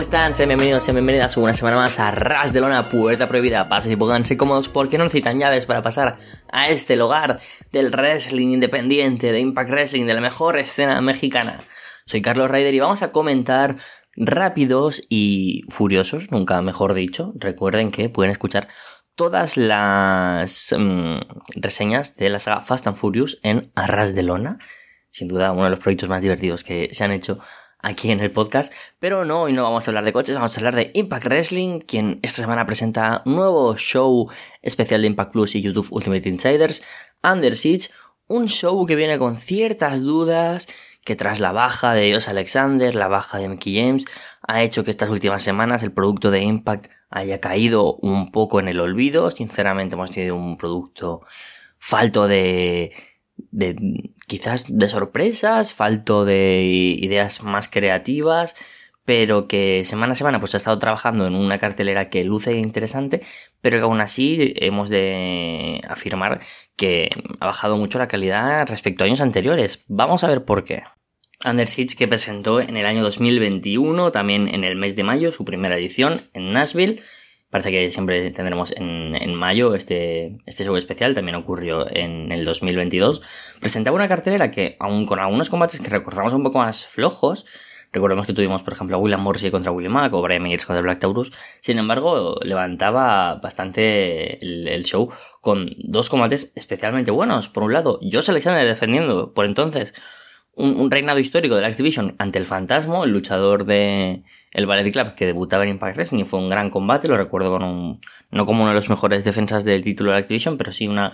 ¿Cómo están? Sean bienvenidos, sean bienvenidas una semana más a Ras de Lona, Puerta Prohibida. Pasen y pónganse cómodos porque no necesitan llaves para pasar a este lugar del wrestling independiente, de Impact Wrestling, de la mejor escena mexicana. Soy Carlos Ryder y vamos a comentar rápidos y furiosos, nunca mejor dicho. Recuerden que pueden escuchar todas las mm, reseñas de la saga Fast and Furious en Arras de Lona. Sin duda, uno de los proyectos más divertidos que se han hecho aquí en el podcast. Pero no, hoy no vamos a hablar de coches, vamos a hablar de Impact Wrestling, quien esta semana presenta un nuevo show especial de Impact Plus y YouTube Ultimate Insiders, Under Siege, un show que viene con ciertas dudas que tras la baja de Dios Alexander, la baja de Mickey James, ha hecho que estas últimas semanas el producto de Impact haya caído un poco en el olvido. Sinceramente hemos tenido un producto falto de, de quizás de sorpresas, falto de ideas más creativas, pero que semana a semana pues ha estado trabajando en una cartelera que luce interesante, pero que aún así hemos de afirmar que ha bajado mucho la calidad respecto a años anteriores. Vamos a ver por qué. Under que presentó en el año 2021, también en el mes de mayo, su primera edición en Nashville. Parece que siempre tendremos en, mayo este, este show especial, también ocurrió en el 2022. Presentaba una cartelera que, aún con algunos combates que recordamos un poco más flojos, recordemos que tuvimos, por ejemplo, a William Morrissey contra William Mack o Brian Myers contra Black Taurus, sin embargo, levantaba bastante el, show con dos combates especialmente buenos. Por un lado, Josh Alexander defendiendo por entonces un, reinado histórico de la Activision ante el Fantasma, el luchador de el Ballet Club que debutaba en Impact Wrestling fue un gran combate, lo recuerdo con un, no como una de las mejores defensas del título de Activision, pero sí una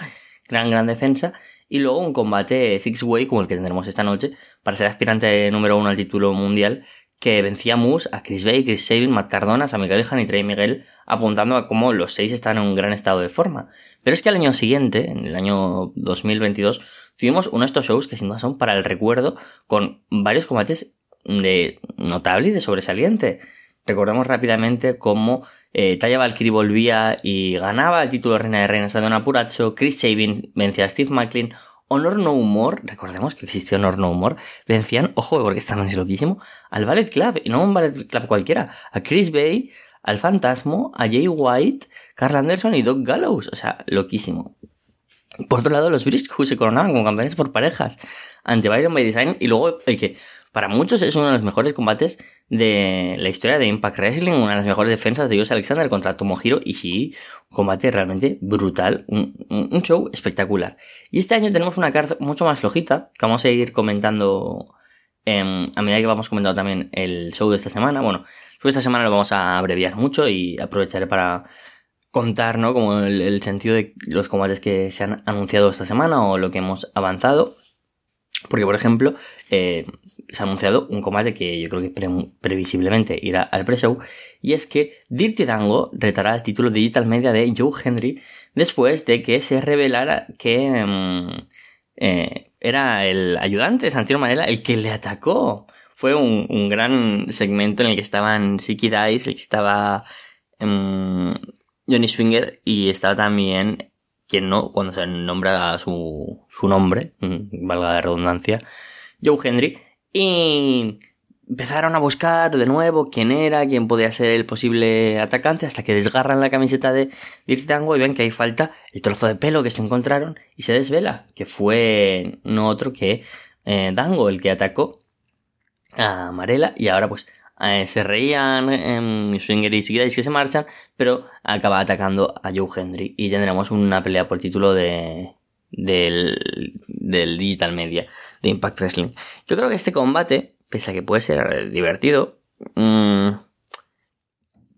gran, gran defensa. Y luego un combate six-way como el que tendremos esta noche para ser aspirante número uno al título mundial que vencía a Moose, a Chris Bay, Chris Sabin, Matt Cardona, a Miguel Han y Trey Miguel, apuntando a cómo los seis están en un gran estado de forma. Pero es que al año siguiente, en el año 2022, tuvimos uno de estos shows que sin duda son para el recuerdo, con varios combates de notable y de sobresaliente. Recordamos rápidamente cómo eh, Taya Valkyrie volvía y ganaba el título de Reina de Reinas de Don Apuracho, Chris Sabin vencía a Steve McLean, Honor No Humor, recordemos que existió Honor No Humor, vencían, ojo, porque estaban es loquísimo, al Ballet Club, y no un Ballet Club cualquiera, a Chris Bay, al Fantasmo, a Jay White, Carl Anderson y Doc Gallows, o sea, loquísimo. Por otro lado, los Briscoe se coronaban como campeones por parejas ante Byron by Design y luego el que para muchos es uno de los mejores combates de la historia de Impact Wrestling, una de las mejores defensas de Dios Alexander contra Tomohiro sí, un combate realmente brutal, un, show espectacular. Y este año tenemos una carta mucho más flojita que vamos a ir comentando a medida que vamos comentando también el show de esta semana. Bueno, esta semana lo vamos a abreviar mucho y aprovecharé para contar, ¿no? Como el, sentido de los combates que se han anunciado esta semana o lo que hemos avanzado. Porque, por ejemplo, eh, se ha anunciado un combate que yo creo que previsiblemente irá al pre-show. Y es que Dirty Dango retará el título Digital Media de Joe Henry después de que se revelara que mm, eh, era el ayudante de Santino Manela el que le atacó. Fue un, gran segmento en el que estaban Siki Dice, el que estaba mm, Johnny Swinger y está también quien no, cuando se nombra su, su nombre, mm, valga la redundancia, Joe Henry, y empezaron a buscar de nuevo quién era, quién podía ser el posible atacante, hasta que desgarran la camiseta de Dirty Tango y ven que ahí falta el trozo de pelo que se encontraron y se desvela, que fue no otro que eh, Dango el que atacó a Marela y ahora pues eh, se reían en Swinger y que se marchan, pero acaba atacando a Joe Hendry y tendremos una pelea por título de del, del Digital Media de Impact Wrestling. Yo creo que este combate, pese a que puede ser divertido, mmm,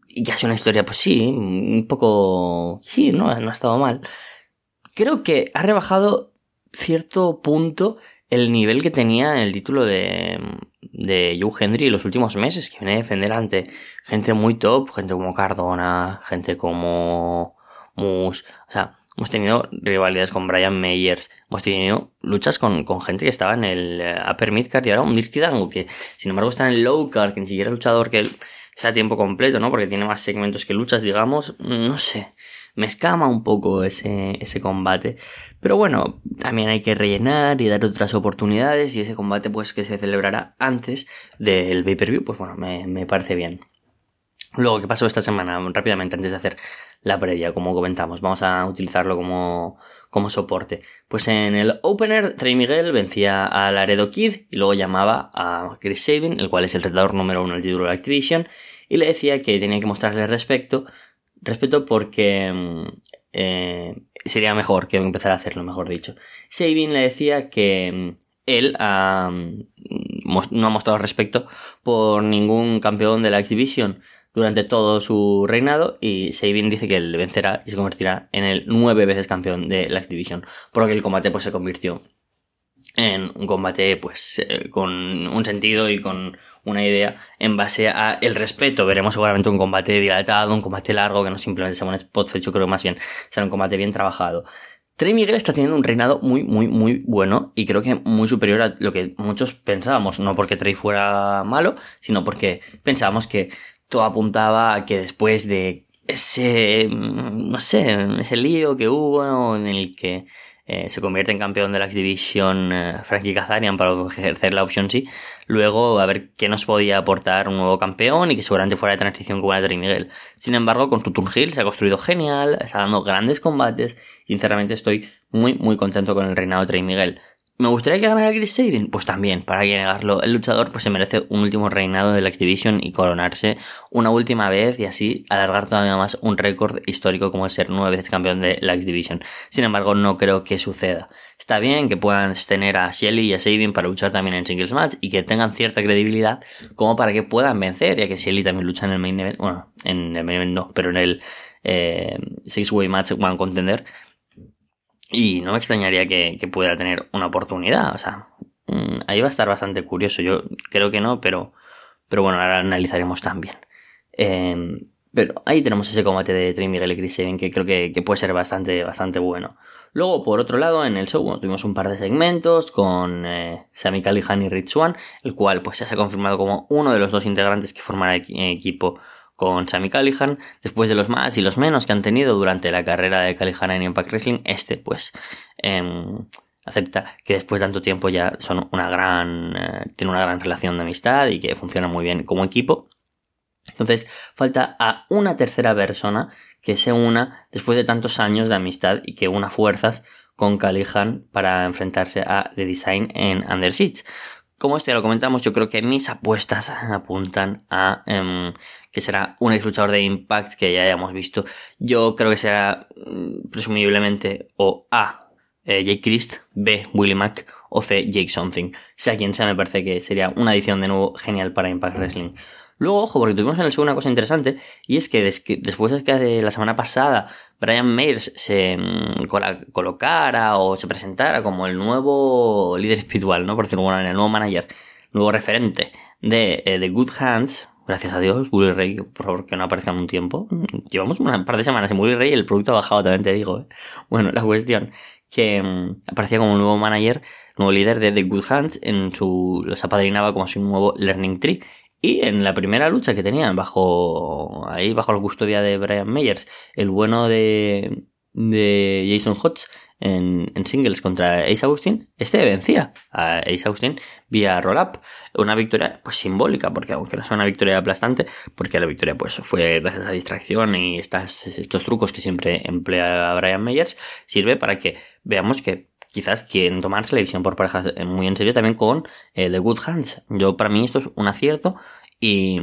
y que una historia, pues sí, un poco... Sí, no, no ha estado mal. Creo que ha rebajado cierto punto el nivel que tenía el título de, de Joe Henry en los últimos meses, que viene a defender ante gente muy top, gente como Cardona, gente como Moose, o sea, hemos tenido rivalidades con Brian Meyers, hemos tenido luchas con, con gente que estaba en el eh, Upper Midcard y ahora un Dirty Dango, que sin embargo está en el Low Card, que ni siquiera es luchador que sea tiempo completo, ¿no? Porque tiene más segmentos que luchas, digamos, no sé me escama un poco ese, ese combate. Pero bueno, también hay que rellenar y dar otras oportunidades y ese combate pues que se celebrará antes del pay-per-view, pues bueno, me, me parece bien. Luego, ¿qué pasó esta semana? Rápidamente, antes de hacer la previa, como comentamos, vamos a utilizarlo como, como soporte. Pues en el opener, Trey Miguel vencía a Laredo Kid y luego llamaba a Chris Sabin, el cual es el retador número uno del título de Activision, y le decía que tenía que mostrarle respeto, respeto porque mm, eh, sería mejor que empezara a hacerlo, mejor dicho. Sabin le decía que mm, él mm, no ha mostrado respeto por ningún campeón de la Activision durante todo su reinado y Sabin dice que le vencerá y se convertirá en el nueve veces campeón de la Activision, por lo que el combate pues se convirtió en un combate pues eh, con un sentido y con una idea en base a el respeto. Veremos seguramente un combate dilatado, un combate largo, que no simplemente sea un spot hecho, creo más bien será un combate bien trabajado. Trey Miguel está teniendo un reinado muy, muy, muy bueno y creo que muy superior a lo que muchos pensábamos. No porque Trey fuera malo, sino porque pensábamos que todo apuntaba a que después de ese, no sé, ese lío que hubo en el que eh, se convierte en campeón de la X-Division eh, Frankie Kazarian para ejercer la opción sí. Luego a ver qué nos podía aportar un nuevo campeón y que seguramente fuera de transición como era Miguel. Sin embargo, con su Hill se ha construido genial, está dando grandes combates. Sinceramente estoy muy muy contento con el reinado de Trey Miguel. ¿Me gustaría que ganara Chris Sabin? Pues también, para que negarlo. El luchador pues se merece un último reinado de la Activision y coronarse una última vez y así alargar todavía más un récord histórico como ser nueve veces campeón de la Activision. Sin embargo, no creo que suceda. Está bien que puedan tener a Shelly y a Sabin para luchar también en singles match y que tengan cierta credibilidad como para que puedan vencer, ya que Shelly también lucha en el main event, bueno, en el main event no, pero en el eh, six way match van contender y no me extrañaría que, pudiera tener una oportunidad. O sea, mm, ahí va a estar bastante curioso. Yo creo que no, pero, pero bueno, ahora analizaremos también. Em, pero ahí tenemos ese combate de Trey Miguel y Chris Sabin que creo que, puede ser bastante, bastante bueno. Luego, por otro lado, en el show tuvimos un par de segmentos con eh, Sami y Rich Swan, el cual pues ya se ha confirmado como uno de los dos integrantes que formará equipo con Sammy Callihan, después de los más y los menos que han tenido durante la carrera de Callihan en Impact Wrestling, este pues em, acepta que después de tanto tiempo ya son una gran, eh, tiene una gran relación de amistad y que funciona muy bien como equipo. Entonces falta a una tercera persona que se una después de tantos años de amistad y que una fuerzas con Callihan para enfrentarse a The Design en Under Siege. Como esto ya lo comentamos, yo creo que mis apuestas apuntan a em, que será un ex luchador de Impact que ya hayamos visto. Yo creo que será mm, presumiblemente o A. Eh, Jake Christ, B. Willie Mack o C. Jake Something. Sea quien sea, me parece que sería una edición de nuevo genial para Impact Wrestling. Luego, ojo, porque tuvimos en el show una cosa interesante, y es que después de que la semana pasada Brian Mayers se mm, colocara o se presentara como el nuevo líder espiritual, ¿no? Por decirlo bueno, el nuevo manager, nuevo referente de The eh, Good Hands, gracias a Dios, Bully Ray, por favor, que no aparezca en un tiempo. Llevamos un par de semanas en Bully Ray y el producto ha bajado, también te digo. ¿eh? Bueno, la cuestión que mm, aparecía como nuevo manager, nuevo líder de The Good Hands, en su, los apadrinaba como si un nuevo Learning Tree. Y en la primera lucha que tenían bajo ahí bajo la custodia de Brian Meyers, el bueno de, de Jason Hodge en, en, singles contra Ace Austin, este vencía a Ace Austin vía roll-up. Una victoria pues simbólica, porque aunque no sea una victoria aplastante, porque la victoria pues fue gracias a distracción y estas, estos trucos que siempre emplea Brian Meyers, sirve para que veamos que quizás quieren tomarse la visión por parejas eh, muy en serio también con eh, The Good Hands. Yo, para mí, esto es un acierto y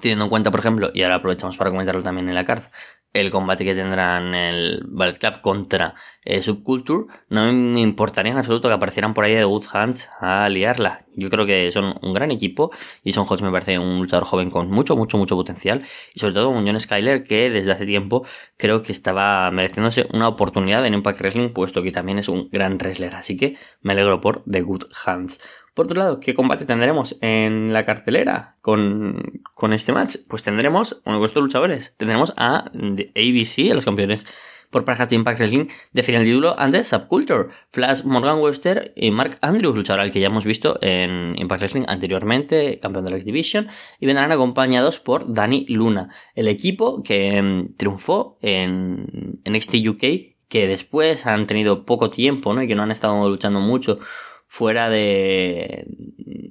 teniendo en cuenta, por ejemplo, y ahora aprovechamos para comentarlo también en la carta, el combate que tendrán el Ballet Club contra eh, Subculture, no me importaría en absoluto que aparecieran por ahí de Good Hands a liarla. Yo creo que son un gran equipo y Son Hodge me parece un luchador joven con mucho, mucho, mucho potencial y sobre todo un John Skyler que desde hace tiempo creo que estaba mereciéndose una oportunidad en Impact Wrestling puesto que también es un gran wrestler. Así que me alegro por The Good Hands. Por otro lado, ¿qué combate tendremos en la cartelera con, con este match? Pues tendremos uno de vuestros luchadores. Tendremos a ABC, a los campeones por parejas de Impact Wrestling, definen el título ante Subculture. Flash Morgan Webster y Mark Andrews, luchador al que ya hemos visto en Impact Wrestling anteriormente, campeón de la X-Division, y vendrán acompañados por Danny Luna, el equipo que mm, triunfó en NXT UK, que después han tenido poco tiempo, ¿no? Y que no han estado luchando mucho fuera de...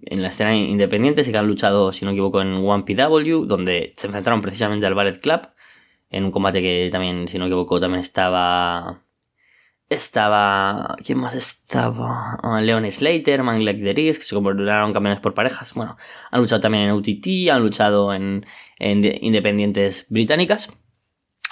En la escena independiente sí que han luchado, si no me equivoco, en One PW, donde se enfrentaron precisamente al Ballet Club, en un combate que también, si no me equivoco, también estaba... Estaba... ¿Quién más estaba? Ah, Leon Slater, Man Like the Risk, que se convirtieron campeones por parejas. Bueno, han luchado también en UTT, han luchado en, en independientes británicas.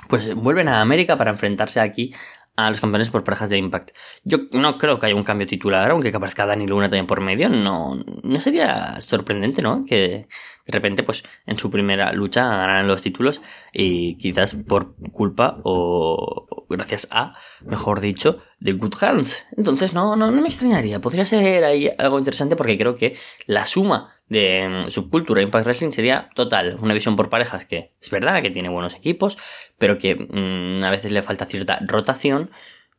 Pues vuelven a América para enfrentarse aquí a los campeones por parejas de Impact. Yo no creo que haya un cambio titular, aunque que aparezca Dani Luna también por medio. No, no sería sorprendente, ¿no? Que de repente, pues, en su primera lucha ganaran los títulos y quizás por culpa o gracias a, mejor dicho, de Good Hands. Entonces, no, no, no me extrañaría. Podría ser ahí algo interesante porque creo que la suma de mm, subcultura Impact Wrestling sería total. Una visión por parejas que es verdad que tiene buenos equipos, pero que mm, a veces le falta cierta rotación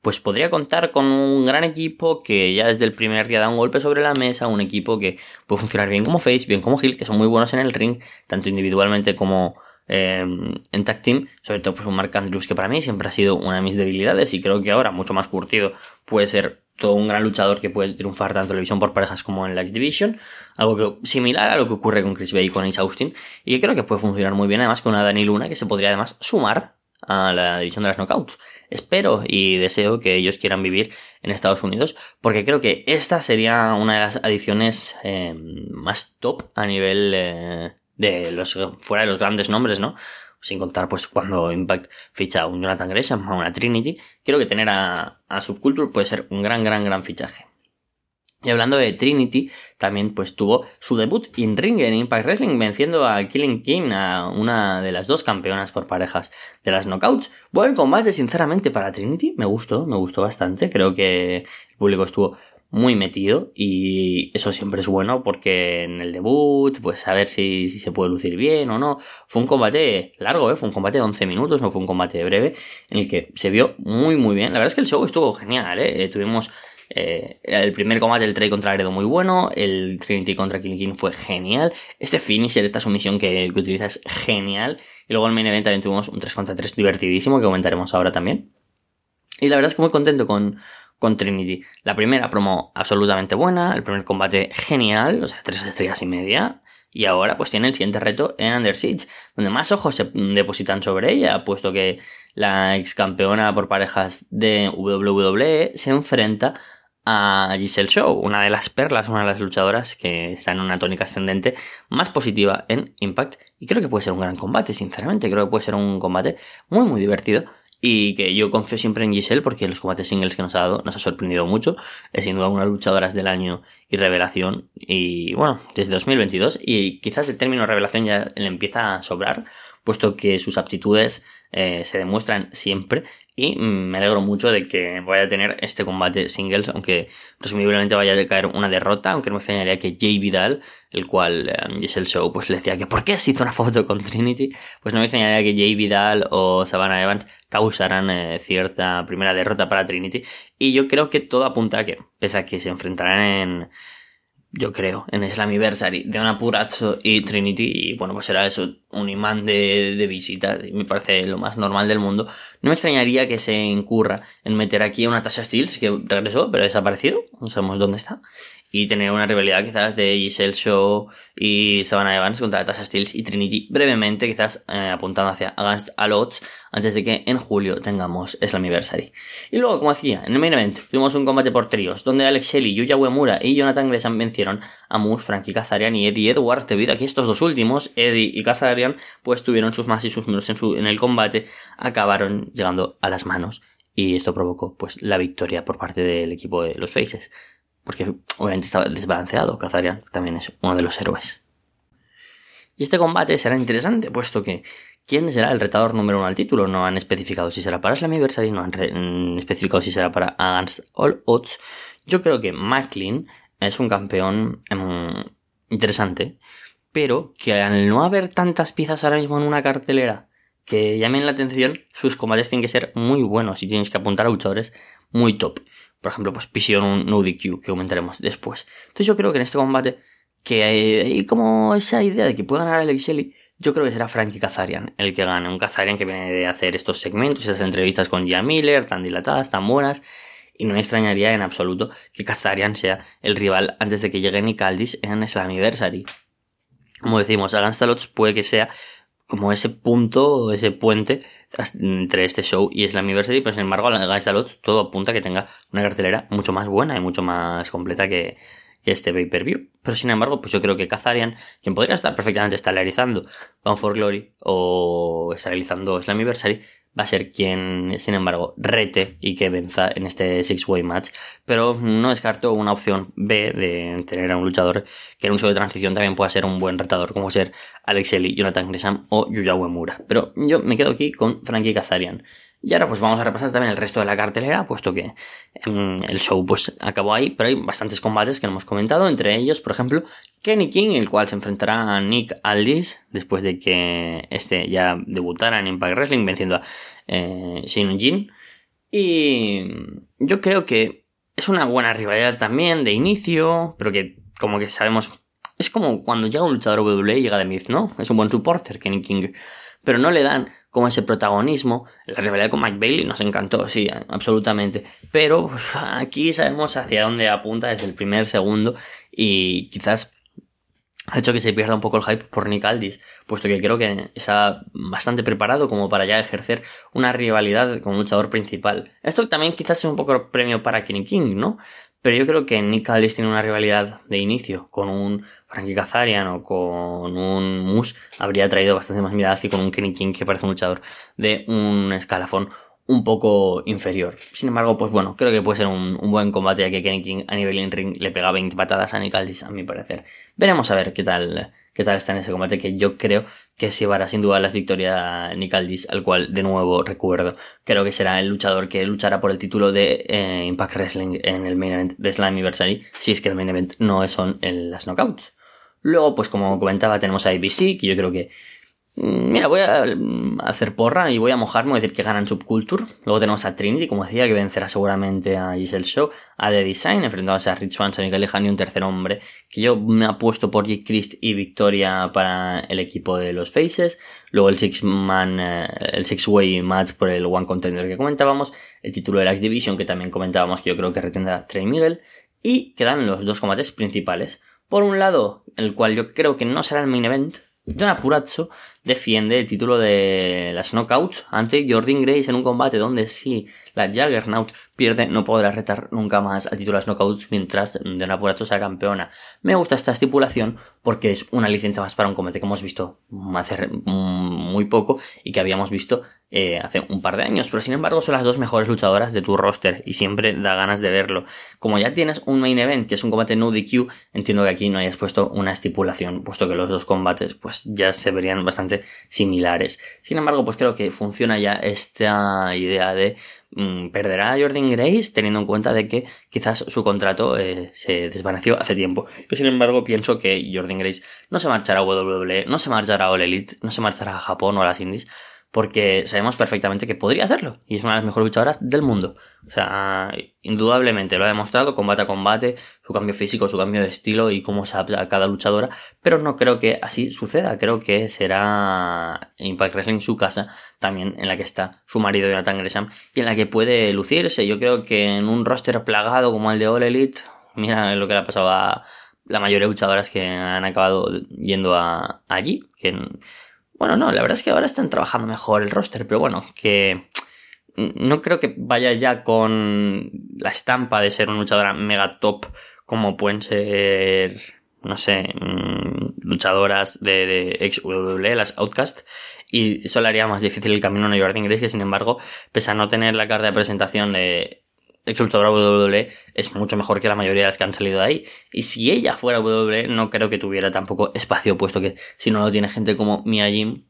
pues podría contar con un gran equipo que ya desde el primer día da un golpe sobre la mesa, un equipo que puede funcionar bien como Face, bien como Hill, que son muy buenos en el ring, tanto individualmente como em, en tag team, sobre todo pues un Mark Andrews que para mí siempre ha sido una de mis debilidades y creo que ahora mucho más curtido puede ser todo un gran luchador que puede triunfar tanto en televisión por parejas como en la X Division, algo que, similar a lo que ocurre con Chris Bay y con Ace Austin, y que creo que puede funcionar muy bien además con una Dani Luna que se podría además sumar a la división de las knockouts. Espero y deseo que ellos quieran vivir en Estados Unidos porque creo que esta sería una de las adiciones eh, más top a nivel eh, de los fuera de los grandes nombres, ¿no? Sin contar pues cuando Impact ficha a un Jonathan Gresham, a una Trinity, creo que tener a, a Subculture puede ser un gran, gran, gran fichaje. Y hablando de Trinity, también pues tuvo su debut in ring en Impact Wrestling, venciendo a Killing King, a una de las dos campeonas por parejas de las Knockouts. Buen combate, sinceramente, para Trinity. Me gustó, me gustó bastante. Creo que el público estuvo muy metido y eso siempre es bueno porque en el debut, pues a ver si, se puede lucir bien o no. Fue un combate largo, ¿eh? fue un combate de 11 minutos, no fue un combate breve, en el que se vio muy muy bien. La verdad es que el show estuvo genial, ¿eh? eh tuvimos eh, el primer combate del Trey contra Laredo muy bueno, el Trinity contra Killing King fue genial, este finisher, esta sumisión que, que utiliza es genial, y luego el main event también tuvimos un 3 contra 3 divertidísimo que comentaremos ahora también. Y la verdad es que muy contento con, con Trinity. La primera promo absolutamente buena, el primer combate genial, o sea, tres estrellas y media. Y ahora pues tiene el siguiente reto en Under Siege, donde más ojos se depositan sobre ella, puesto que la ex campeona por parejas de WWE se enfrenta a Giselle Show, una de las perlas, una de las luchadoras que está en una tónica ascendente más positiva en Impact. Y creo que puede ser un gran combate, sinceramente. Creo que puede ser un combate muy, muy divertido. Y que yo confío siempre en Giselle porque los combates singles que nos ha dado nos ha sorprendido mucho. Es sin duda una luchadora del año y revelación. Y bueno, desde 2022. Y quizás el término revelación ya le empieza a sobrar, puesto que sus aptitudes eh, se demuestran siempre y me alegro mucho de que vaya a tener este combate singles, aunque presumiblemente vaya a caer una derrota, aunque no me extrañaría que Jay Vidal, el cual es el show, pues le decía que ¿por qué se hizo una foto con Trinity? Pues no me extrañaría que Jay Vidal o Savannah Evans causaran eh, cierta primera derrota para Trinity. Y yo creo que todo apunta a que, pese a que se enfrentarán en yo creo, en Slammiversary de una Purazzo y Trinity, y bueno, pues era eso, un imán de, de visitas, me parece lo más normal del mundo. No me extrañaría que se incurra en meter aquí una Tasha Steels, que regresó, pero ha desaparecido, no sabemos dónde está, y tener una rivalidad quizás de Giselle Show y Savannah Evans contra Tasha Steels y Trinity brevemente, quizás eh, apuntando hacia Against All Odds antes de que en julio tengamos Slammiversary. Y luego, como decía, en el main event tuvimos un combate por tríos, donde Alex Shelley, Yuya Uemura y Jonathan Gresham vencieron a Moose, Frankie Kazarian y Eddie Edwards, debido a que estos dos últimos, Eddie y Kazarian, pues tuvieron sus más y sus menos en, su, en el combate, acabaron llegando a las manos y esto provocó pues la victoria por parte del equipo de los Faces porque obviamente estaba desbalanceado. Kazarian también es uno de los héroes. Y este combate será interesante, puesto que ¿quién será el retador número uno al título? No han especificado si será para Slammiversary, no han mm, especificado si será para Against All Odds. Yo creo que Macklin es un campeón em, interesante, pero que al no haber tantas piezas ahora mismo en una cartelera que llamen la atención, sus combates tienen que ser muy buenos y tienes que apuntar a luchadores muy top. Por ejemplo, pues Pision un no DQ, que comentaremos después. Entonces yo creo que en este combate, que hay, como esa idea de que pueda ganar Alex Shelley, yo creo que será Frankie Kazarian el que gane. Un Kazarian que viene de hacer estos segmentos, esas entrevistas con Gia Miller, tan dilatadas, tan buenas. y no me extrañaría en absoluto que Kazarian sea el rival antes de que llegue Nick Aldis en Slammiversary. Como decimos, Against puede que sea como ese punto, ese puente entre este show y Slammiversary, pero sin embargo, Against todo apunta a que tenga una cartelera mucho más buena y mucho más completa que, este pay-per-view. Pero sin embargo, pues yo creo que Kazarian, quien podría estar perfectamente estelarizando Bound for Glory o estelarizando Slammiversary, va a ser quien, sin embargo, rete y que venza en este Six-Way match. Pero no descarto una opción B de tener a un luchador que en un show de transición también pueda ser un buen retador, como ser Alex Shelley, Jonathan Gresham o Yuya Uemura. Pero yo me quedo aquí con Frankie Kazarian. Y ahora pues vamos a repasar también el resto de la cartelera, puesto que em, el show pues acabó ahí, pero hay bastantes combates que no hemos comentado, entre ellos, por ejemplo, Kenny King, el cual se enfrentará a Nick Aldis, después de que este ya debutara en Impact Wrestling, venciendo a eh, Shin Jin. Y yo creo que es una buena rivalidad también de inicio, pero que como que sabemos... Es como cuando llega un luchador WWE llega de Myth, ¿no? Es un buen supporter, Kenny King. Pero no le dan como ese protagonismo. La rivalidad con Mike Bailey nos encantó, sí, absolutamente. Pero aquí sabemos hacia dónde apunta desde el primer segundo y quizás ha hecho que se pierda un poco el hype por Nick Aldis, puesto que creo que está bastante preparado como para ya ejercer una rivalidad con un luchador principal. Esto también quizás sea un poco premio para Kenny King, ¿no? Pero yo creo que Nick Aldis tiene una rivalidad de inicio con un Frankie Kazarian o con un Moose. Habría traído bastante más miradas que con un Kenny King que parece un luchador de un escalafón un poco inferior. Sin embargo, pues bueno, creo que puede ser un, buen combate ya que Kenny King a nivel in-ring le pega 20 patadas a Nick Aldis, a mi parecer. Veremos a ver qué tal, qué tal está en ese combate que yo creo que se llevará sin duda la victoria Nick Aldis, al cual de nuevo recuerdo. Creo que será el luchador que luchará por el título de eh, Impact Wrestling en el main event de Slammiversary, si es que el main event no son en las knockouts. Luego, pues como comentaba, tenemos a ABC, que yo creo que mira, voy a mm, hacer porra y voy a mojarme, a decir que ganan Subculture. Luego tenemos a Trinity, como decía, que vencerá seguramente a Giselle Show. A The Design, enfrentándose a Rich Vance, a Miguel Lejano y un tercer hombre. Que yo me apuesto por Jake Christ y Victoria para el equipo de los Faces. Luego el Six Man, eh, el Six Way Match por el One Contender que comentábamos. El título de la X Division, que también comentábamos que yo creo que retendrá Trey Miguel. Y quedan los dos combates principales. Por un lado, el cual yo creo que no será el main event, Don Apurazzo defiende el título de las Knockouts ante Jordan Grace en un combate donde si la Jaggernaut pierde no podrá retar nunca más al título de las Knockouts mientras Don Apurazzo sea campeona. Me gusta esta estipulación porque es una licencia más para un combate que hemos visto hace muy poco y que habíamos visto eh, hace un par de años, pero sin embargo son las dos mejores luchadoras de tu roster y siempre da ganas de verlo. Como ya tienes un main event que es un combate no DQ, entiendo que aquí no hayas puesto una estipulación, puesto que los dos combates pues ya se verían bastante similares. Sin embargo, pues creo que funciona ya esta idea de mm, perderá a Jordan Grace teniendo en cuenta de que quizás su contrato eh, se desvaneció hace tiempo. Yo sin embargo pienso que Jordan Grace no se marchará a WWE, no se marchará a All Elite, no se marchará a Japón o a las Indies porque sabemos perfectamente que podría hacerlo y es una de las mejores luchadoras del mundo. O sea, indudablemente lo ha demostrado combate a combate, su cambio físico, su cambio de estilo y cómo se adapta a cada luchadora, pero no creo que así suceda. Creo que será Impact Wrestling su casa, también en la que está su marido Jonathan Gresham y en la que puede lucirse. Yo creo que en un roster plagado como el de All Elite, mira lo que le ha pasado a la mayoría de luchadoras que han acabado yendo allí, bueno, no, la verdad es que ahora están trabajando mejor el roster, pero bueno, que no creo que vaya ya con la estampa de ser una luchadora mega top como pueden ser, no sé, mm, luchadoras de, de ex WWE, las Outcast, y eso le haría más difícil el camino a York Inglés, que sin embargo, pese a no tener la carta de presentación de ex luchadora WWE es mucho mejor que la mayoría de las que han salido de ahí. Y si ella fuera WWE, no creo que tuviera tampoco espacio, puesto que si no lo tiene gente como Mia Jim,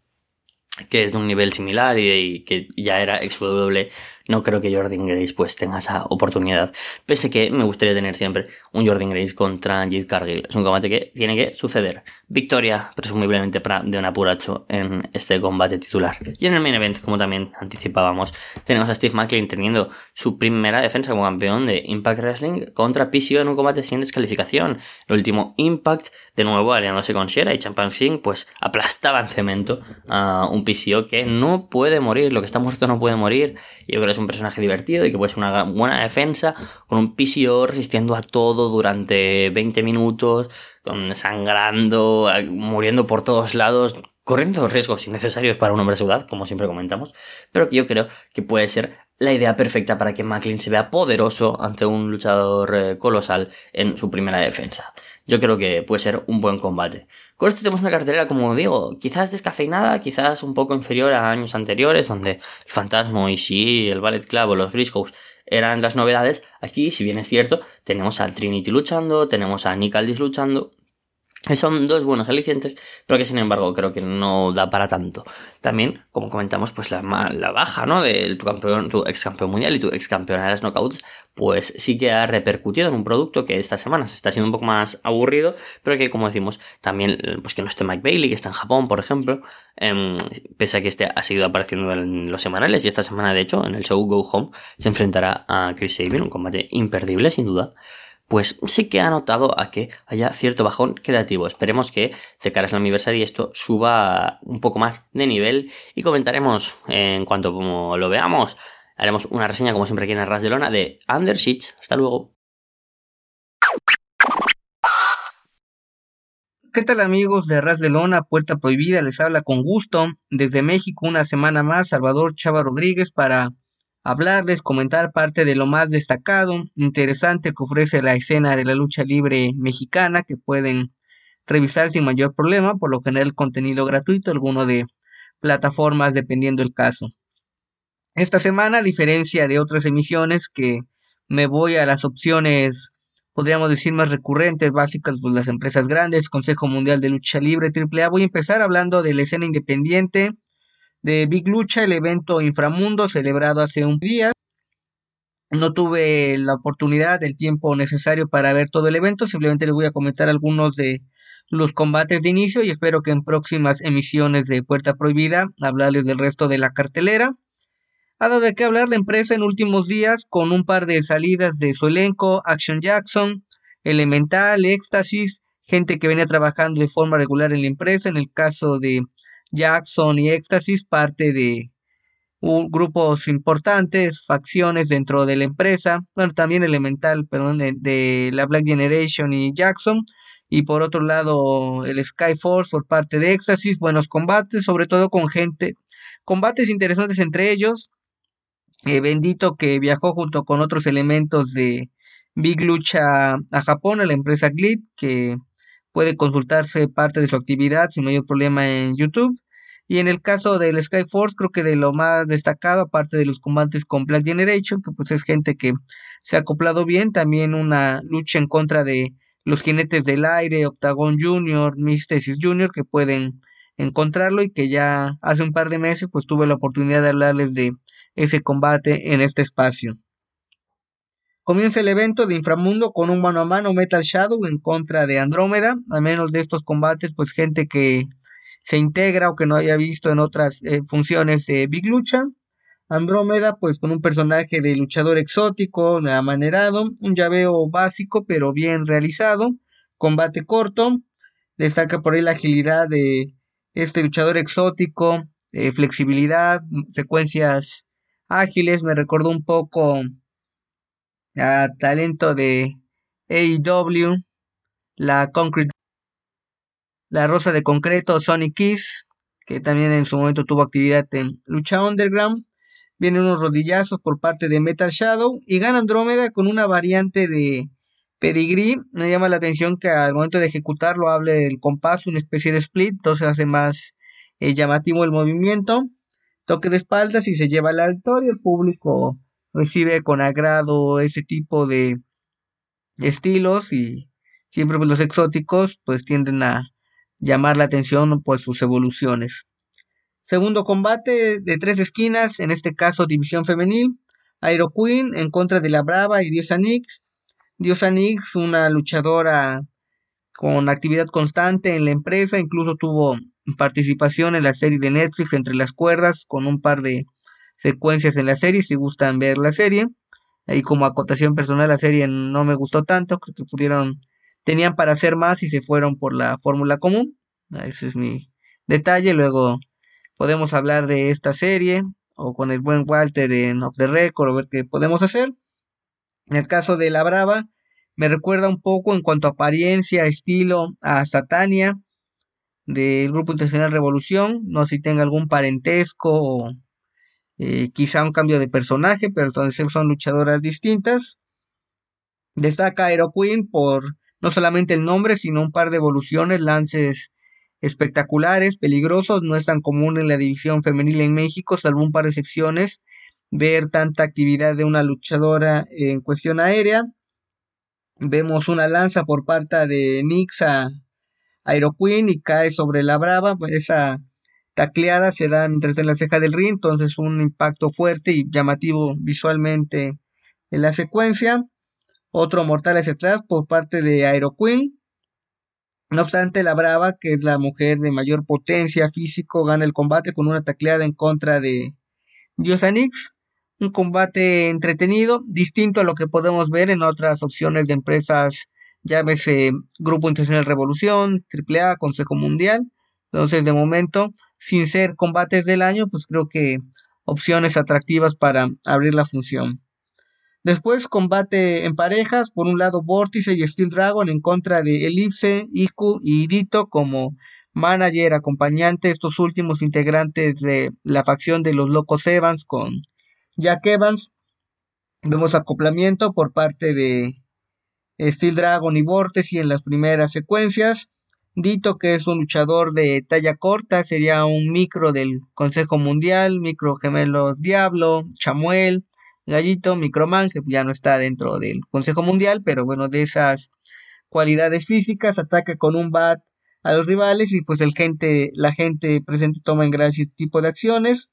que es de un nivel similar y, que ya era ex WWE, no creo que Jordan Grace pues tenga esa oportunidad. Pese que me gustaría tener siempre un Jordan Grace contra Jade Cargill. Es un combate que tiene que suceder. Victoria, presumiblemente para de un apuracho en este combate titular. Y en el main event, como también anticipábamos, tenemos a Steve Macklin teniendo su primera defensa como campeón de Impact Wrestling contra PCO en un combate sin descalificación. El último Impact, de nuevo aliándose con Shera y Champan Singh, pues aplastaba en cemento a un PCO que no puede morir. Lo que está muerto no puede morir. Yo creo es un personaje divertido y que puede ser una buena defensa, con un PCO resistiendo a todo durante 20 minutos, con, sangrando, muriendo por todos lados, corriendo riesgos innecesarios para un hombre de ciudad, como siempre comentamos, pero que yo creo que puede ser la idea perfecta para que Macklin se vea poderoso ante un luchador eh, colosal en su primera defensa. Yo creo que puede ser un buen combate. Con esto tenemos una cartelera, como digo, quizás descafeinada, quizás un poco inferior a años anteriores, donde el Fantasma y sí, el Ballet Club o los Briscoes eran las novedades. Aquí, si bien es cierto, tenemos al Trinity luchando, tenemos a Nick Aldis luchando, son dos buenos alicientes, pero que sin embargo creo que no da para tanto. También, como comentamos, pues la, la baja, ¿no? De tu campeón, tu ex campeón mundial y tu ex campeón de las knockouts, pues sí que ha repercutido en un producto que esta semana se está siendo un poco más aburrido, pero que como decimos, también, pues que no esté Mike Bailey, que está en Japón, por ejemplo, em, pese a que este ha seguido apareciendo en los semanales y esta semana, de hecho, en el show Go Home, se enfrentará a Chris Sabin, un combate imperdible, sin duda pues sí que ha notado a que haya cierto bajón creativo. Esperemos que de cara al aniversario esto suba un poco más de nivel y comentaremos en cuanto lo veamos. Haremos una reseña como siempre aquí en Ras de Lona de Under Hasta luego. ¿Qué tal amigos de Ras de Lona, Puerta Prohibida? Les habla con gusto desde México una semana más Salvador Chava Rodríguez para hablarles, comentar parte de lo más destacado, interesante que ofrece la escena de la lucha libre mexicana que pueden revisar sin mayor problema, por lo general contenido gratuito, alguno de plataformas dependiendo el caso. Esta semana, a diferencia de otras emisiones que me voy a las opciones, podríamos decir, más recurrentes, básicas, pues las empresas grandes, Consejo Mundial de Lucha Libre, AAA, voy a empezar hablando de la escena independiente, de Big Lucha, el evento Inframundo celebrado hace un día. No tuve la oportunidad, el tiempo necesario para ver todo el evento, simplemente les voy a comentar algunos de los combates de inicio y espero que en próximas emisiones de Puerta Prohibida hablarles del resto de la cartelera. Ha dado de qué hablar la empresa en últimos días con un par de salidas de su elenco, Action Jackson, Elemental, Éxtasis, gente que venía trabajando de forma regular en la empresa, en el caso de Jackson y Éxtasis, parte de grupos importantes, facciones dentro de la empresa, bueno, también Elemental, perdón, de, la Black Generation y Jackson, y por otro lado el Skyforce por parte de Éxtasis, buenos combates, sobre todo con gente, combates interesantes entre ellos, eh, Bendito que viajó junto con otros elementos de Big Lucha a Japón, a la empresa Glit, que puede consultarse parte de su actividad sin mayor problema en YouTube. Y en el caso del Skyforce, creo que de lo más destacado, aparte de los combates con Black Generation, que pues es gente que se ha acoplado bien, también una lucha en contra de los jinetes del aire, Octagon Junior, Mystesis Junior, que pueden encontrarlo y que ya hace un par de meses pues tuve la oportunidad de hablarles de ese combate en este espacio. Comienza el evento de Inframundo con un mano a mano Metal Shadow en contra de Andrómeda. A menos de estos combates, pues gente que se integra o que no haya visto en otras eh, funciones de Big Lucha. Andrómeda, pues con un personaje de luchador exótico, amanerado, un llaveo básico pero bien realizado, combate corto, destaca por ahí la agilidad de este luchador exótico, eh, flexibilidad, secuencias ágiles, me recordó un poco talento de AEW, la Concrete, la Rosa de Concreto, Sonic Kiss, que también en su momento tuvo actividad en Lucha Underground. Vienen unos rodillazos por parte de Metal Shadow y gana Andrómeda con una variante de pedigree. Me llama la atención que al momento de ejecutarlo hable del compás, una especie de split, entonces hace más eh, llamativo el movimiento. Toque de espaldas y se lleva al alto y el público recibe con agrado ese tipo de estilos y siempre pues, los exóticos pues tienden a llamar la atención por sus evoluciones. Segundo combate de tres esquinas, en este caso división femenil, Aero Queen en contra de la Brava y Diosa Nix. Diosa Nix, una luchadora con actividad constante en la empresa, incluso tuvo participación en la serie de Netflix Entre las Cuerdas con un par de secuencias en la serie, si gustan ver la serie. Ahí como acotación personal la serie no me gustó tanto, creo que pudieron, tenían para hacer más y se fueron por la fórmula común. Ese es mi detalle. Luego podemos hablar de esta serie o con el buen Walter en Off the Record, a ver qué podemos hacer. En el caso de la Brava, me recuerda un poco en cuanto a apariencia, estilo, a Satania del Grupo Internacional Revolución. No sé si tenga algún parentesco o eh, quizá un cambio de personaje, pero entonces son luchadoras distintas. Destaca Aero Queen por no solamente el nombre, sino un par de evoluciones, lances espectaculares, peligrosos, no es tan común en la división femenil en México, salvo un par de excepciones, ver tanta actividad de una luchadora en cuestión aérea. Vemos una lanza por parte de Nix a Aero Queen y cae sobre la Brava, esa tacleada se da mientras en la ceja del ring, entonces un impacto fuerte y llamativo visualmente en la secuencia. Otro mortal hacia atrás por parte de Aero Queen. No obstante, la Brava, que es la mujer de mayor potencia físico, gana el combate con una tacleada en contra de Diosanix. Un combate entretenido, distinto a lo que podemos ver en otras opciones de empresas, llámese Grupo Internacional Revolución, AAA, Consejo Mundial. Entonces, de momento, sin ser combates del año, pues creo que opciones atractivas para abrir la función. Después combate en parejas, por un lado Vórtice y Steel Dragon en contra de Elipse, Iku y Dito como manager acompañante, estos últimos integrantes de la facción de los Locos Evans con Jack Evans. Vemos acoplamiento por parte de Steel Dragon y Vórtice en las primeras secuencias. Dito, que es un luchador de talla corta, sería un micro del Consejo Mundial, micro gemelos Diablo, Chamuel, Gallito, Microman, que ya no está dentro del Consejo Mundial, pero bueno, de esas cualidades físicas, ataca con un bat a los rivales y pues el gente, la gente presente toma en gracia este tipo de acciones.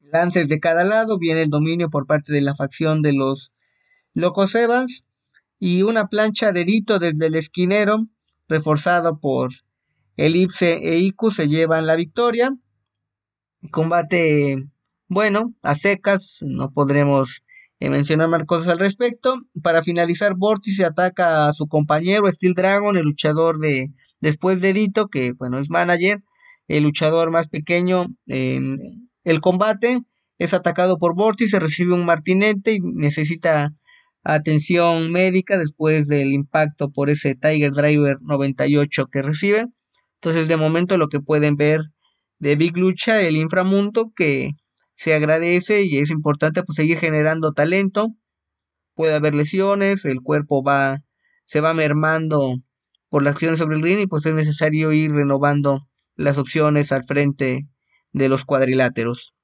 Lances de cada lado, viene el dominio por parte de la facción de los Locos Evans y una plancha de Dito desde el esquinero, reforzado por Elipse e Iku, se llevan la victoria. Combate bueno, a secas, no podremos eh, mencionar más cosas al respecto. Para finalizar, Vórtice ataca a su compañero Steel Dragon, el luchador de después de Dito, que bueno, es manager, el luchador más pequeño el combate. Es atacado por Vórtice, recibe un martinete y necesita atención médica después del impacto por ese Tiger Driver 98 que recibe. Entonces, de momento, lo que pueden ver de Big Lucha, el inframundo, que se agradece y es importante pues seguir generando talento. Puede haber lesiones, el cuerpo va se va mermando por la acción sobre el ring y pues es necesario ir renovando las opciones al frente de los cuadriláteros.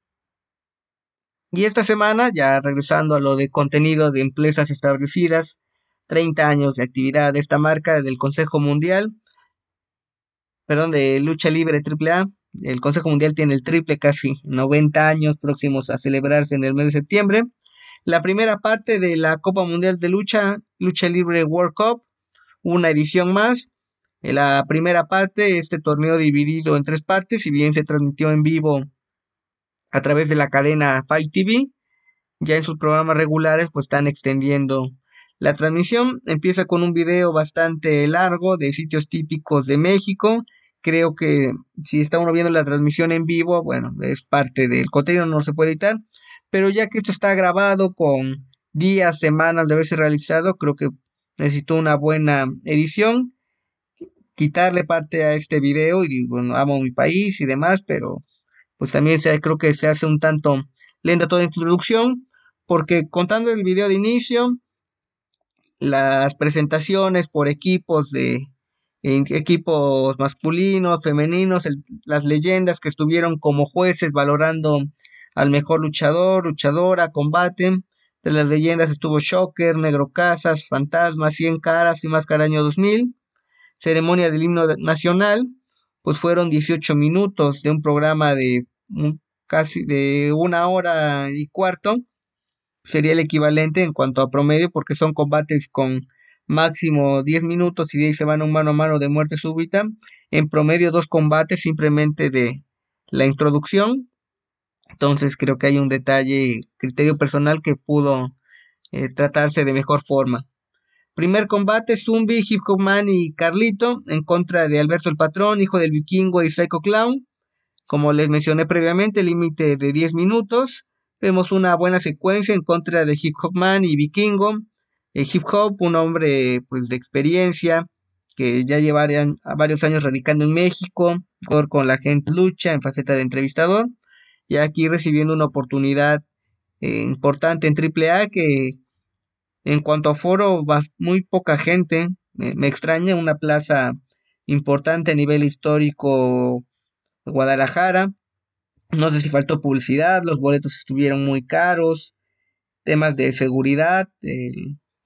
Y esta semana, ya regresando a lo de contenido de empresas establecidas, 30 años de actividad de esta marca del Consejo Mundial, perdón, de Lucha Libre AAA, el Consejo Mundial tiene el triple, casi 90 años próximos a celebrarse en el mes de septiembre. La primera parte de la Copa Mundial de Lucha, Lucha Libre World Cup, una edición más. En la primera parte, este torneo dividido en tres partes, si bien se transmitió en vivo a través de la cadena Fight TV, ya en sus programas regulares pues están extendiendo la transmisión. Empieza con un video bastante largo de sitios típicos de México, creo que si está uno viendo la transmisión en vivo, bueno, es parte del contenido, no se puede editar, pero ya que esto está grabado con días, semanas de haberse realizado, creo que necesito una buena edición, quitarle parte a este video y bueno, amo mi país y demás, pero pues también se, creo que se hace un tanto lenta toda introducción, porque contando el video de inicio, las presentaciones por equipos de equipos masculinos, femeninos, las leyendas que estuvieron como jueces valorando al mejor luchador, luchadora, combate. De las leyendas estuvo Shocker, Negro Casas, Fantasma, Cien Caras y Máscara Año 2000. Ceremonia del himno nacional, pues fueron 18 minutos de un programa de casi de una hora y cuarto. Sería el equivalente en cuanto a promedio porque son combates con máximo 10 minutos y de ahí se van un mano a mano de muerte súbita. En promedio dos combates simplemente de la introducción. Entonces creo que hay un detalle, criterio personal que pudo eh, tratarse de mejor forma. Primer combate, Zumbi, Hip Hop Man y Carlito en contra de Alberto el Patrón, hijo del vikingo y Psycho Clown. Como les mencioné previamente, límite de 10 minutos. Vemos una buena secuencia en contra de Hip Hop Man y Vikingo. El hip hop, un hombre pues de experiencia, que ya lleva varios años radicando en México, con la gente lucha en faceta de entrevistador, y aquí recibiendo una oportunidad eh, importante en AAA que en cuanto a foro muy poca gente, me, extraña una plaza importante a nivel histórico Guadalajara, no sé si faltó publicidad, los boletos estuvieron muy caros, temas de seguridad,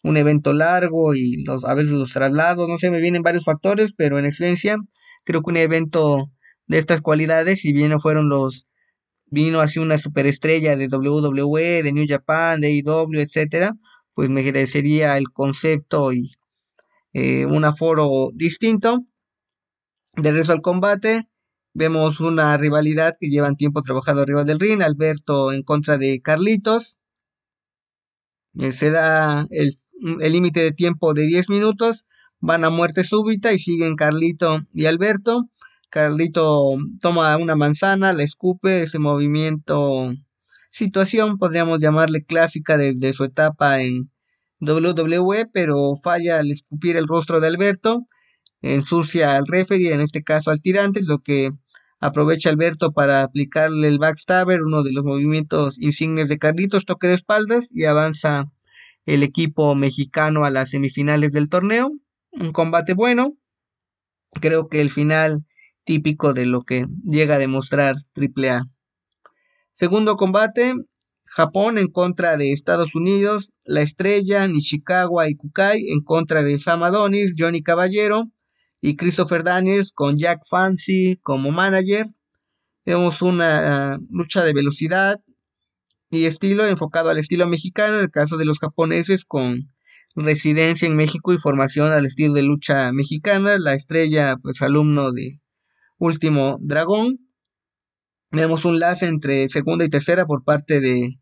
un evento largo y los, a veces los traslados, no sé, me vienen varios factores, pero en esencia creo que un evento de estas cualidades, si bien no fueron los vino así una superestrella de WWE, de New Japan, de AEW, etcétera, pues merecería el concepto y eh, un aforo distinto. De resto al combate, vemos una rivalidad que llevan tiempo trabajando arriba del ring, Alberto en contra de Carlitos. Eh, se da el límite de tiempo de 10 minutos, van a muerte súbita y siguen Carlito y Alberto. Carlito toma una manzana, la escupe, ese movimiento, situación, podríamos llamarle clásica desde su etapa en WWE, pero falla al escupir el rostro de Alberto, ensucia al referee, en este caso al tirante, lo que aprovecha Alberto para aplicarle el backstabber, uno de los movimientos insignes de Carlitos, toque de espaldas y avanza el equipo mexicano a las semifinales del torneo. Un combate bueno. Creo que el final típico de lo que llega a demostrar AAA. Segundo combate, Japón en contra de Estados Unidos, La Estrella, Nishikawa y Kukai en contra de Sam Adonis, Johnny Caballero y Christopher Daniels con Jack Fancy como manager. Vemos una lucha de velocidad y estilo enfocado al estilo mexicano, en el caso de los japoneses con residencia en México y formación al estilo de lucha mexicana, la estrella pues alumno de Último Dragón. Vemos un lazo entre segunda y tercera por parte de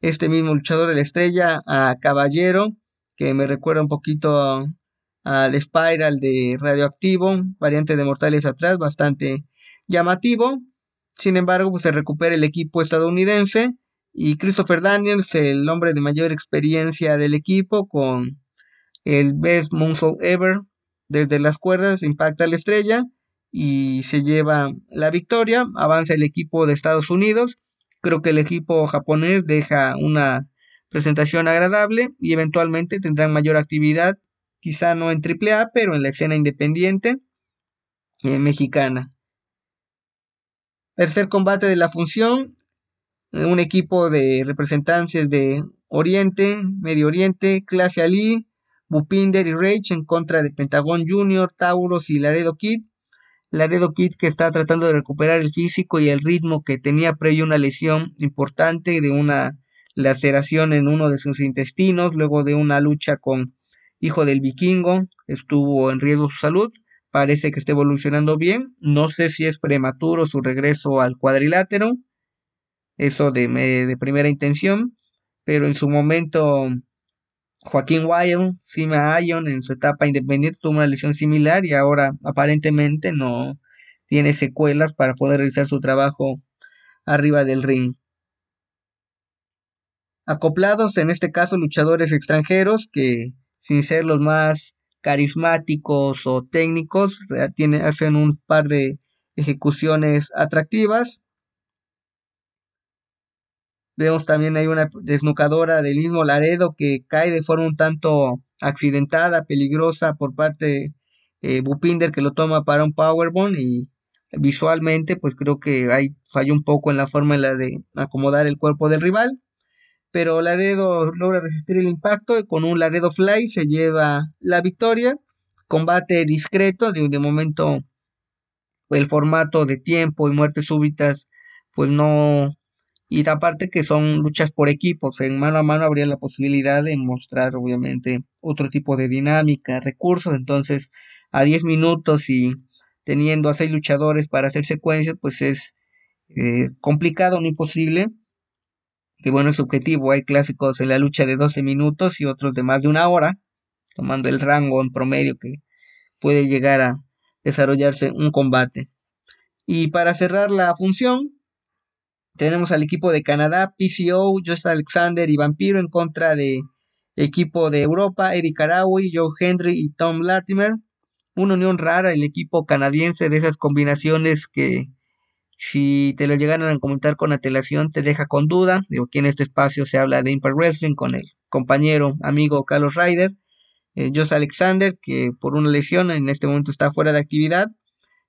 este mismo luchador de la estrella a Caballero, que me recuerda un poquito al Spiral de Radioactivo, variante de Mortales atrás, bastante llamativo. Sin embargo, pues se recupera el equipo estadounidense y Christopher Daniels, el hombre de mayor experiencia del equipo, con el Best Moonsault Ever desde las cuerdas, impacta la estrella y se lleva la victoria. Avanza el equipo de Estados Unidos. Creo que el equipo japonés deja una presentación agradable y eventualmente tendrán mayor actividad, quizá no en AAA, pero en la escena independiente eh, mexicana. Tercer combate de la función, eh, un equipo de representantes de Oriente, Medio Oriente, Clase Ali, Bupinder y Rage en contra de Pentagon Junior, Tauros y Laredo Kid. Laredo Kid que está tratando de recuperar el físico y el ritmo que tenía previo una lesión importante de una laceración en uno de sus intestinos, luego de una lucha con hijo del vikingo, estuvo en riesgo su salud, parece que está evolucionando bien, no sé si es prematuro su regreso al cuadrilátero, eso de, de primera intención, pero en su momento Joaquín Wild, Sima Ion en su etapa independiente tuvo una lesión similar y ahora aparentemente no tiene secuelas para poder realizar su trabajo arriba del ring. Acoplados en este caso luchadores extranjeros que sin ser los más carismáticos o técnicos hacen un par de ejecuciones atractivas Vemos también hay una desnucadora del mismo Laredo que cae de forma un tanto accidentada, peligrosa por parte de eh, Bupinder que lo toma para un powerbomb y visualmente pues creo que hay falló un poco en la forma en la de acomodar el cuerpo del rival. Pero Laredo logra resistir el impacto y con un Laredo Fly se lleva la victoria. Combate discreto de, de momento el formato de tiempo y muertes súbitas pues no y aparte que son luchas por equipos, en mano a mano habría la posibilidad de mostrar obviamente otro tipo de dinámica, recursos, entonces a 10 minutos y teniendo a 6 luchadores para hacer secuencias, pues es eh, complicado, no imposible. Que bueno, es objetivo, hay clásicos en la lucha de 12 minutos y otros de más de una hora, tomando el rango en promedio que puede llegar a desarrollarse un combate. Y para cerrar la función, tenemos al equipo de Canadá, PCO, Just Alexander y Vampiro en contra de equipo de Europa, Eric Carawi, Joe Henry y Tom Latimer. Una unión rara, el equipo canadiense de esas combinaciones que si te las llegaran a comentar con antelación te deja con duda. Digo, aquí en este espacio se habla de Impact Wrestling con el compañero, amigo Carlos Ryder. Eh, Josh Alexander, que por una lesión en este momento está fuera de actividad.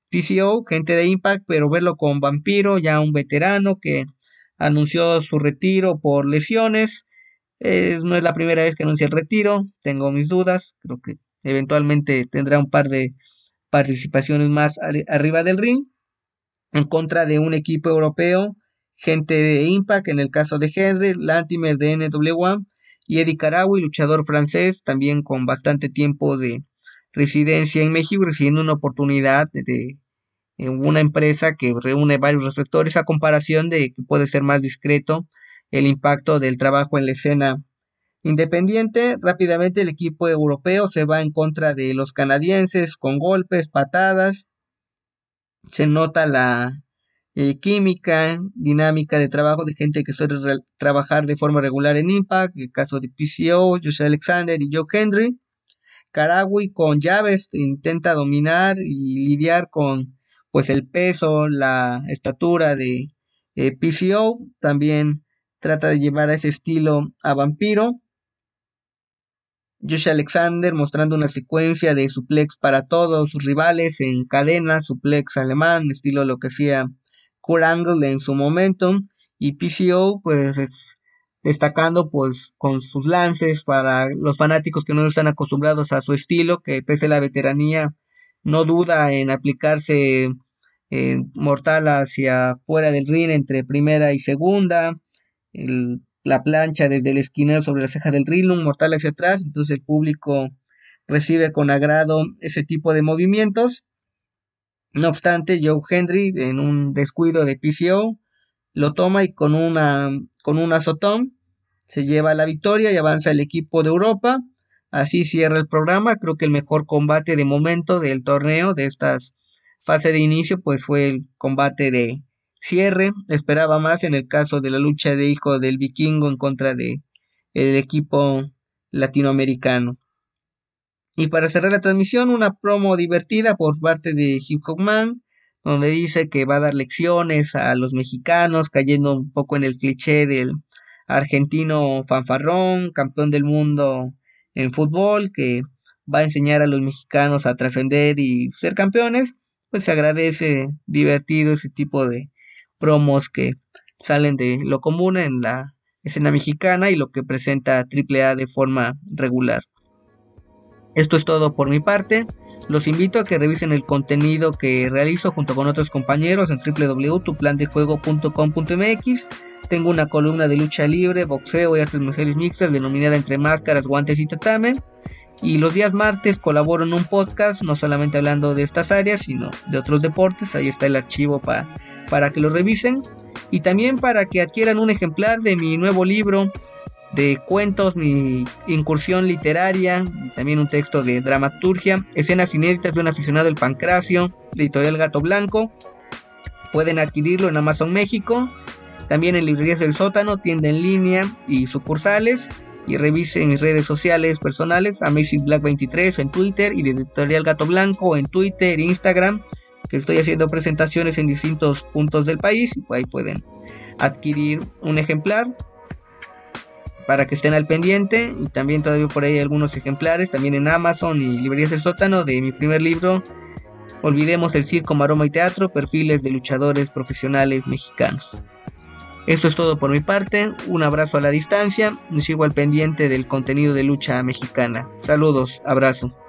PCO, gente de Impact, pero verlo con Vampiro, ya un veterano que anunció su retiro por lesiones. no es la primera vez que anuncia el retiro, tengo mis dudas, creo que eventualmente tendrá un par de participaciones más arriba del ring, en contra de un equipo europeo, gente de Impact, en el caso de Henry, Latimer de NW1 y Eddie Carawi, luchador francés, también con bastante tiempo de residencia en México, recibiendo una oportunidad de, en una empresa que reúne varios reflectores a comparación de que puede ser más discreto el impacto del trabajo en la escena independiente. Rápidamente el equipo europeo se va en contra de los canadienses con golpes, patadas. Se nota la eh, química, dinámica de trabajo de gente que suele trabajar de forma regular en Impact, el caso de PCO, José Alexander y Joe Henry. Karawi con llaves intenta dominar y lidiar con pues el peso, la estatura de eh, PCO. También trata de llevar a ese estilo a Vampiro. Josh Alexander mostrando una secuencia de suplex para todos sus rivales en cadena, suplex alemán, estilo lo que hacía Kurt Angle en su momento. Y PCO, pues destacando pues con sus lances para los fanáticos que no están acostumbrados a su estilo, que pese a la veteranía no duda en aplicarse eh, mortal hacia fuera del ring entre primera y segunda, la plancha desde el esquinero sobre la ceja del ring, un mortal hacia atrás, entonces el público recibe con agrado ese tipo de movimientos. No obstante, Joe Henry en un descuido de PCO lo toma y con una con un azotón se lleva la victoria y avanza el equipo de Europa. Así cierra el programa. Creo que el mejor combate de momento del torneo de estas fase de inicio pues fue el combate de cierre. Esperaba más en el caso de la lucha de hijo del vikingo en contra de el equipo latinoamericano. Y para cerrar la transmisión, una promo divertida por parte de Hip Hop Man, donde dice que va a dar lecciones a los mexicanos, cayendo un poco en el cliché del argentino fanfarrón, campeón del mundo en fútbol, que va a enseñar a los mexicanos a trascender y ser campeones pues se agradece divertido ese tipo de promos que salen de lo común en la escena mexicana y lo que presenta AAA de forma regular. Esto es todo por mi parte. Los invito a que revisen el contenido que realizo junto con otros compañeros en www.tuplandejuego.com.mx. Tengo una columna de lucha libre, boxeo y artes marciales mixtas denominada Entre Máscaras, Guantes y Tatame y los días martes colaboro en un podcast, no solamente hablando de estas áreas, sino de otros deportes. Ahí está el archivo para que lo revisen. Y también para que adquieran un ejemplar de mi nuevo libro de cuentos, mi incursión literaria, también un texto de dramaturgia, escenas inéditas de un aficionado del pancracio, de editorial Gato Blanco. Pueden adquirirlo en Amazon México, también en librerías del sótano, tienda en línea y sucursales y revisen mis redes sociales personales, Amazing Black 23 en Twitter y de Editorial Gato Blanco en Twitter e Instagram, que estoy haciendo presentaciones en distintos puntos del país y ahí pueden adquirir un ejemplar para que estén al pendiente y también todavía por ahí algunos ejemplares también en Amazon y librerías del sótano de mi primer libro Olvidemos el circo, maroma y teatro, perfiles de luchadores profesionales mexicanos. Esto es todo por mi parte, un abrazo a la distancia sigo al pendiente del contenido de lucha mexicana. Saludos, abrazo.